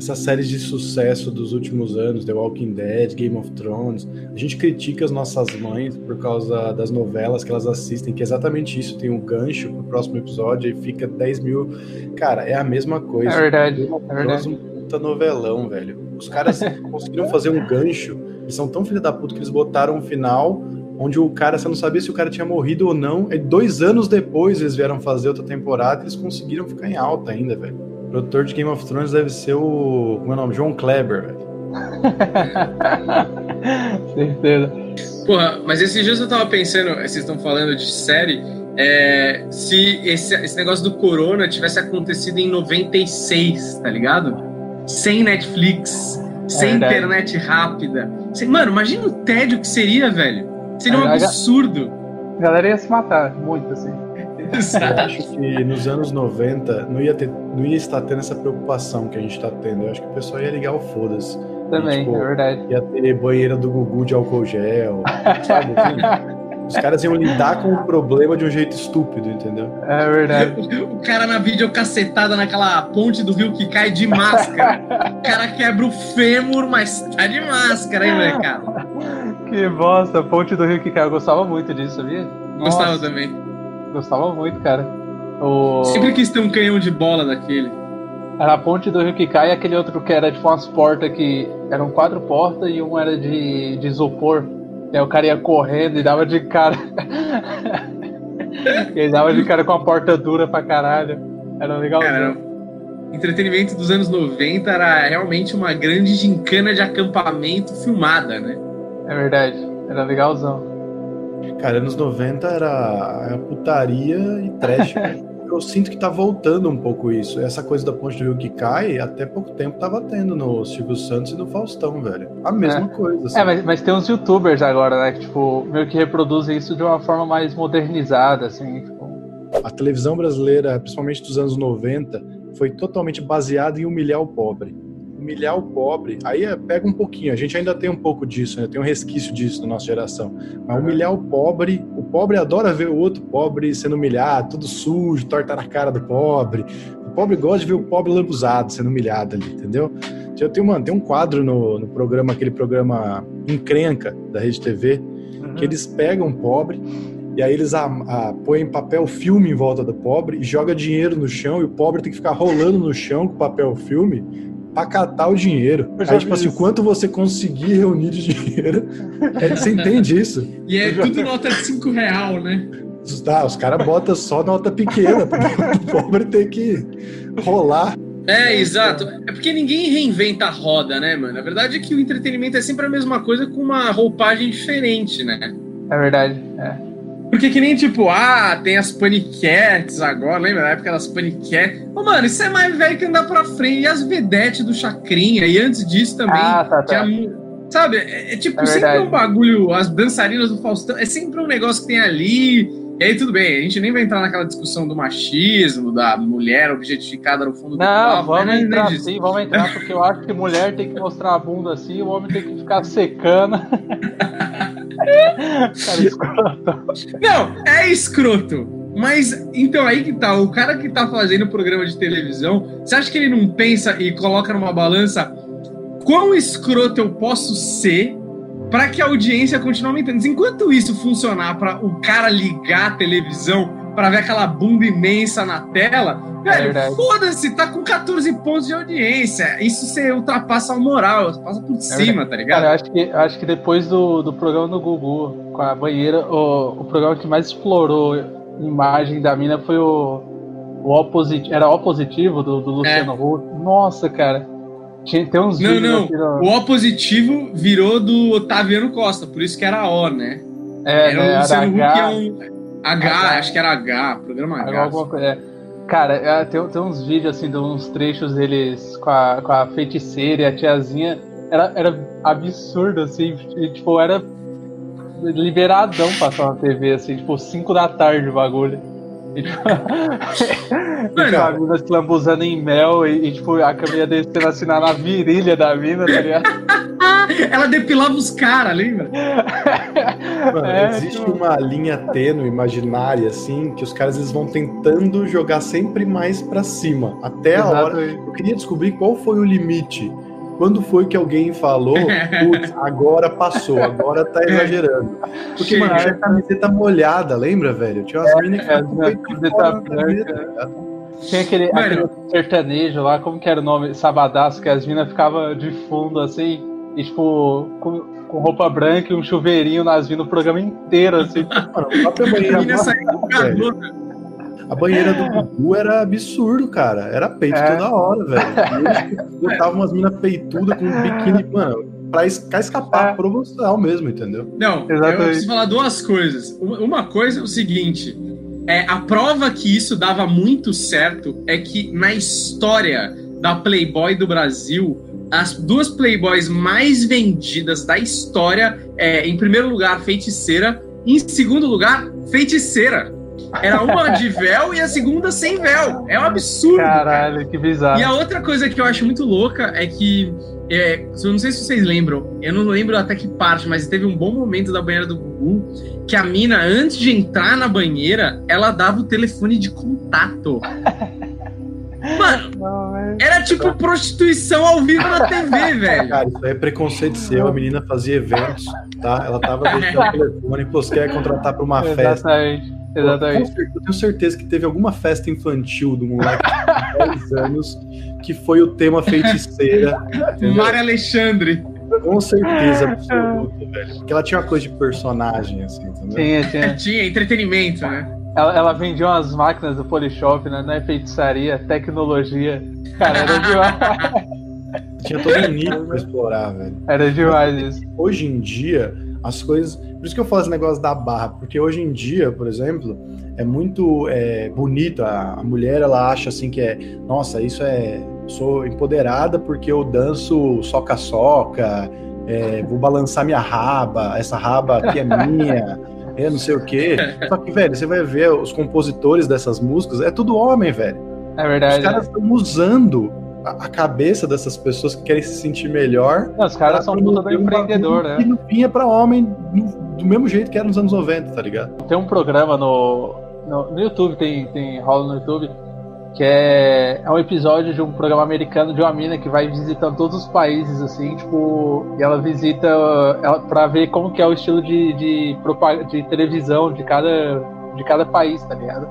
essas séries de sucesso dos últimos anos, The Walking Dead, Game of Thrones, a gente critica as nossas mães por causa das novelas que elas assistem, que é exatamente isso, tem um gancho pro próximo episódio e fica 10 mil. Cara, é a mesma coisa. É verdade. É verdade. Um puta novelão, velho. Os caras conseguiram fazer um gancho, eles são tão filha da puta que eles botaram um final onde o cara, você não sabia se o cara tinha morrido ou não. E dois anos depois eles vieram fazer outra temporada e eles conseguiram ficar em alta ainda, velho. O produtor de Game of Thrones deve ser o. Como é o nome? João Kleber, velho. Certeza. Porra, mas esses dias eu tava pensando, vocês estão falando de série, é, se esse, esse negócio do corona tivesse acontecido em 96, tá ligado? Sem Netflix, sem é internet rápida. Sem, mano, imagina o tédio que seria, velho. Seria um absurdo. A galera ia se matar, muito assim. Eu acho que nos anos 90 não ia, ter, não ia estar tendo essa preocupação que a gente está tendo. Eu acho que o pessoal ia ligar o foda-se. Também, e, tipo, é verdade. Ia ter banheira do Gugu de álcool gel, sabe? Os caras iam lidar com o problema de um jeito estúpido, entendeu? É verdade. O cara na videocacetada naquela ponte do rio que cai de máscara. o cara quebra o fêmur, mas tá de máscara, hein, molecada? Que bosta, ponte do rio que cai. Eu gostava muito disso, sabia? Gostava Nossa. também. Gostava muito, cara. O... Sempre quis ter um canhão de bola daquele. Era a ponte do rio que cai e aquele outro que era tipo umas portas que eram quatro portas e um era de, de isopor. E aí o cara ia correndo e dava de cara. Ele dava de cara com a porta dura pra caralho. Era legal. Cara, entretenimento dos anos 90 era realmente uma grande gincana de acampamento filmada, né? É verdade. Era legalzão. Cara, anos 90 era a putaria e trash. eu sinto que tá voltando um pouco isso. Essa coisa da ponte do rio que cai, até pouco tempo tava tendo no Silvio Santos e no Faustão, velho. A mesma é. coisa. Assim. É, mas, mas, tem uns youtubers agora, né, que, tipo, meio que reproduzem isso de uma forma mais modernizada, assim, tipo... A televisão brasileira, principalmente dos anos 90, foi totalmente baseada em humilhar o pobre humilhar o pobre, aí é, pega um pouquinho, a gente ainda tem um pouco disso, né? tem um resquício disso na nossa geração. Mas humilhar o pobre, o pobre adora ver o outro pobre sendo humilhado, tudo sujo, torta na cara do pobre. O pobre gosta de ver o pobre lambuzado, sendo humilhado ali, entendeu? Eu tenho, mano, tem um quadro no, no programa, aquele programa Encrenca da Rede TV, uhum. que eles pegam o pobre e aí eles a, a, põem papel filme em volta do pobre e joga dinheiro no chão e o pobre tem que ficar rolando no chão com papel filme pra catar o dinheiro. Aí, tipo assim, o quanto você conseguir reunir de dinheiro. É, você entende isso? E é tudo nota de 5 real, né? Tá, os caras botam só nota pequena, porque o pobre tem que rolar. É, exato. É porque ninguém reinventa a roda, né, mano? A verdade é que o entretenimento é sempre a mesma coisa com uma roupagem diferente, né? É verdade, é. Porque que nem, tipo, ah, tem as paniquetes agora, lembra da época das paniquetes? Ô, mano, isso é mais velho que andar pra frente. E as vedetes do Chacrinha, e antes disso também. Ah, tá, tá. Tinha, sabe, é, é tipo, é sempre um bagulho, as dançarinas do Faustão, é sempre um negócio que tem ali. E aí, tudo bem, a gente nem vai entrar naquela discussão do machismo, da mulher objetificada no fundo do Não, vamos né? entrar sim, vamos entrar, porque eu acho que mulher tem que mostrar a bunda assim, o homem tem que ficar secando. cara escroto. Não, é escroto. Mas, então, aí que tá. O cara que tá fazendo programa de televisão, você acha que ele não pensa e coloca numa balança quão escroto eu posso ser para que a audiência continue aumentando? Enquanto isso funcionar para o cara ligar a televisão para ver aquela bunda imensa na tela, velho, é foda-se, tá com 14 pontos de audiência. Isso você ultrapassa a moral, passa por é cima, tá ligado? Cara, eu acho que, eu acho que depois do, do programa do Gugu com a banheira, o, o programa que mais explorou imagem da mina foi o, o O positivo, era O positivo do, do Luciano é. Huck. Nossa, cara. Tinha, tem uns não, não. No... O O positivo virou do Otaviano Costa, por isso que era O, né? É, era né, o Luciano Huck é um H, H, acho que era H, programa H. Alguma coisa, é. Cara, é, tem, tem uns vídeos assim, de uns trechos deles com a, com a feiticeira e a tiazinha. Era, era absurdo, assim, e, tipo, era liberadão passar na TV, assim, tipo, 5 da tarde o bagulho. E, tipo, Mano, a mina se lambuzando em mel e, e, tipo, a câmera descendo assim na, na virilha da mina, tá ligado? Ela depilava os caras, lembra? Mano, É, existe tipo- uma linha tênue, imaginária, assim, que os caras eles vão tentando jogar sempre mais pra cima. Até a hora. Exato. Eu queria descobrir qual foi o limite. Quando foi que alguém falou, putz, agora passou, agora tá exagerando. Porque, Chega. mano, tinha camiseta molhada, lembra, velho? Tinha umas minas que é, é, peito camiseta branca. camiseta, tá aquele, aquele sertanejo lá, como que era o nome? Sabadaço, que as minas ficavam de fundo assim, e tipo, com, com roupa branca e um chuveirinho nas minas o programa inteiro, assim. Mano, a banheira, a banheira do Gugu era absurdo, cara. Era peito É. toda hora, velho. E eles botavam umas minas peitudas com um biquíni, mano, pra es- pra escapar É. promocional mesmo, entendeu? Não, eu Exatamente. preciso falar duas coisas. Uma uma coisa é o seguinte: é, a prova que isso dava muito certo é que na história da Playboy do Brasil, as duas Playboys mais vendidas da história é, em primeiro lugar, feiticeira, e em segundo lugar, feiticeira. Era uma de véu e a segunda sem véu. É um absurdo. cara. Caralho, que bizarro. E a outra coisa que eu acho muito louca é que. É, eu não sei se vocês lembram, eu não lembro até que parte, mas teve um bom momento da banheira do Gugu que a mina, antes de entrar na banheira, ela dava o telefone de contato. Mano, Não, é- era tipo prostituição ao vivo na TV, velho. Cara, isso aí é preconceito seu. A menina fazia eventos, tá? Ela tava deixando o telefone, pô, você quer contratar pra uma festa. Exatamente. Com Exatamente. certeza, Eu tenho certeza que teve alguma festa infantil do moleque de 10 anos que foi o tema feiticeira. Mário Alexandre. Com certeza absoluta, velho. Porque ela tinha uma coisa de personagem, assim, entendeu? Tinha, tinha. Tinha entretenimento, né? Ela, ela vendia umas máquinas do Polishop, né? Não é feitiçaria, tecnologia. Cara, era demais. Tinha todo um nível pra explorar, velho. Era demais isso. Hoje em dia, as coisas. Por isso que eu falo esse negócio da barra, porque hoje em dia, por exemplo, é muito é, bonito. A, a mulher, ela acha assim que é. Nossa, isso é. Sou empoderada porque eu danço soca-soca, é, vou balançar minha raba, essa raba aqui é minha. É, não sei o quê. Só que, velho, você vai ver os compositores dessas músicas, é tudo homem, velho. É Os verdade. caras estão usando a, a cabeça dessas pessoas que querem se sentir melhor. Não, os caras são puta do empreendedor, né? Que não vinha pra homem do, do mesmo jeito que era nos anos 90, tá ligado? Tem um programa no, no, no YouTube, tem, tem rola no YouTube, que é, é um episódio de um programa americano de uma mina que vai visitando todos os países, assim, tipo, e ela visita ela, pra ver como que é o estilo de, de, de televisão de cada, de cada país, tá ligado?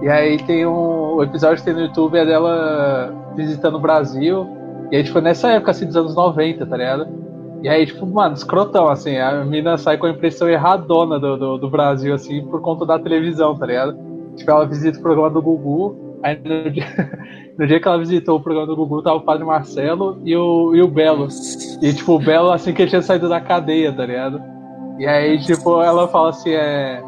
E aí tem um. O episódio que tem no YouTube é dela visitando o Brasil. E aí, tipo, nessa época assim dos anos 90, tá ligado? E aí, tipo, mano, escrotão, assim, a mina sai com a impressão erradona do, do, do Brasil, assim, por conta da televisão, tá ligado? Tipo, ela visita o programa do Gugu, aí no dia, no dia que ela visitou o programa do Gugu, tava o Padre Marcelo e o, e o Belo. E, tipo, o Belo, assim, que ele tinha saído da cadeia, tá ligado? E aí, tipo, ela fala assim, é...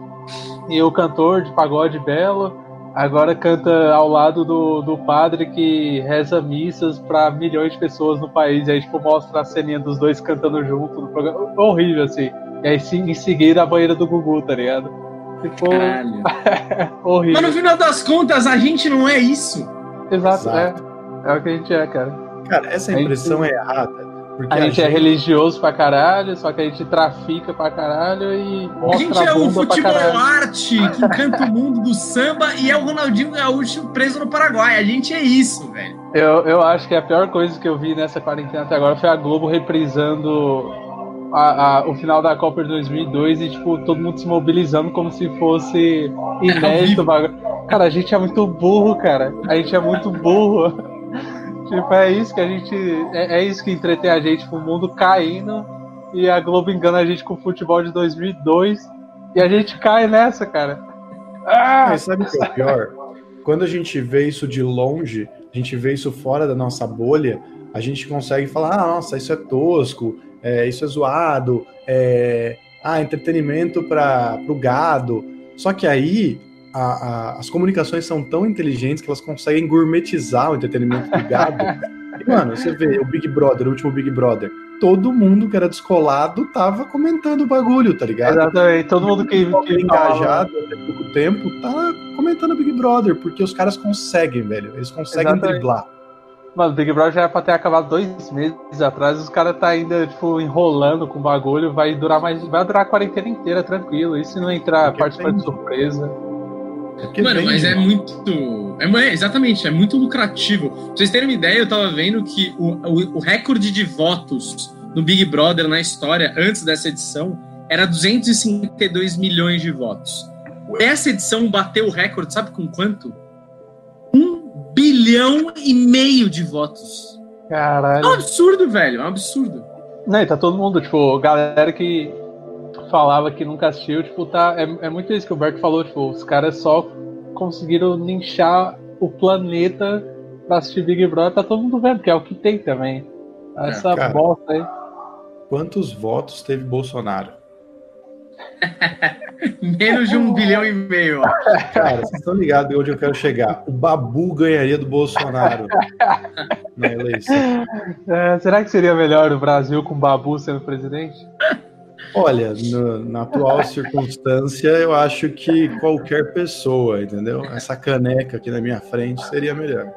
E o cantor de pagode Belo agora canta ao lado do, do padre que reza missas pra milhões de pessoas no país. E aí, tipo, mostra a ceninha dos dois cantando junto no programa. Horrível, assim. E aí, sim, em seguida, a banheira do Gugu, tá ligado? Caralho. horrível. Mas no final das contas, a gente não é isso. Exato, Exato. é. É o que a gente é, cara. Cara, essa A gente- impressão é errada. Porque A gente é religioso pra caralho, só que a gente trafica pra caralho e A gente a é o futebol arte que encanta o mundo do samba e é o Ronaldinho Gaúcho preso no Paraguai. A gente é isso, velho. Eu, eu acho que a pior coisa que eu vi nessa quarentena até agora foi a Globo reprisando a- a- o final da Copa de 2002 e, tipo, todo mundo se mobilizando como se fosse inédito. o bagulho. Cara, a gente é muito burro, cara. A gente é muito burro. tipo, é isso que a gente. É, é isso que entretém a gente, tipo, o mundo caindo e a Globo engana a gente com o futebol de 2002 e a gente cai nessa, cara. Ah! Mas sabe o que é pior? Quando a gente vê isso de longe, a gente vê isso fora da nossa bolha, a gente consegue falar, ah, nossa, isso é tosco, é, isso é zoado, é, ah, entretenimento para o gado. Só que aí a- a- as comunicações são tão inteligentes que elas conseguem gourmetizar o entretenimento do gado. E, mano, você vê o Big Brother, o último Big Brother, todo mundo que era descolado tava comentando o bagulho, tá ligado? Exatamente, todo mundo que, que engajado até pouco tempo tá comentando Big Brother, porque os caras conseguem, velho. Eles conseguem Exatamente. driblar. Mano, Big Brother já era pra ter acabado dois meses atrás, os caras tá ainda, tipo, enrolando com o bagulho, vai durar mais. Vai durar a quarentena inteira, tranquilo. E se não entrar participar de surpresa? É Mano, mas é muito. É, exatamente, é muito lucrativo. Pra vocês terem uma ideia, eu tava vendo que o, o, o recorde de votos no Big Brother na história, antes dessa edição, era 252 milhões de votos. Essa edição bateu o recorde, sabe com quanto? Bilhão e meio de votos. Caralho. É um absurdo, velho. É um absurdo. Não, e tá todo mundo, tipo, galera que falava que nunca assistiu, tipo, tá. É, é muito isso que o Berto falou, tipo, os caras só conseguiram linchar o planeta pra assistir Big Brother, tá todo mundo vendo, que é o que tem também. Essa é, bosta aí. Quantos votos teve Bolsonaro? Menos de um bilhão e meio. Cara, vocês estão ligados onde eu quero chegar? O Babu ganharia do Bolsonaro na eleição. É, será que seria melhor o Brasil com o Babu sendo presidente? Olha, no, na atual circunstância, eu acho que qualquer pessoa, entendeu? Essa caneca aqui na minha frente seria melhor.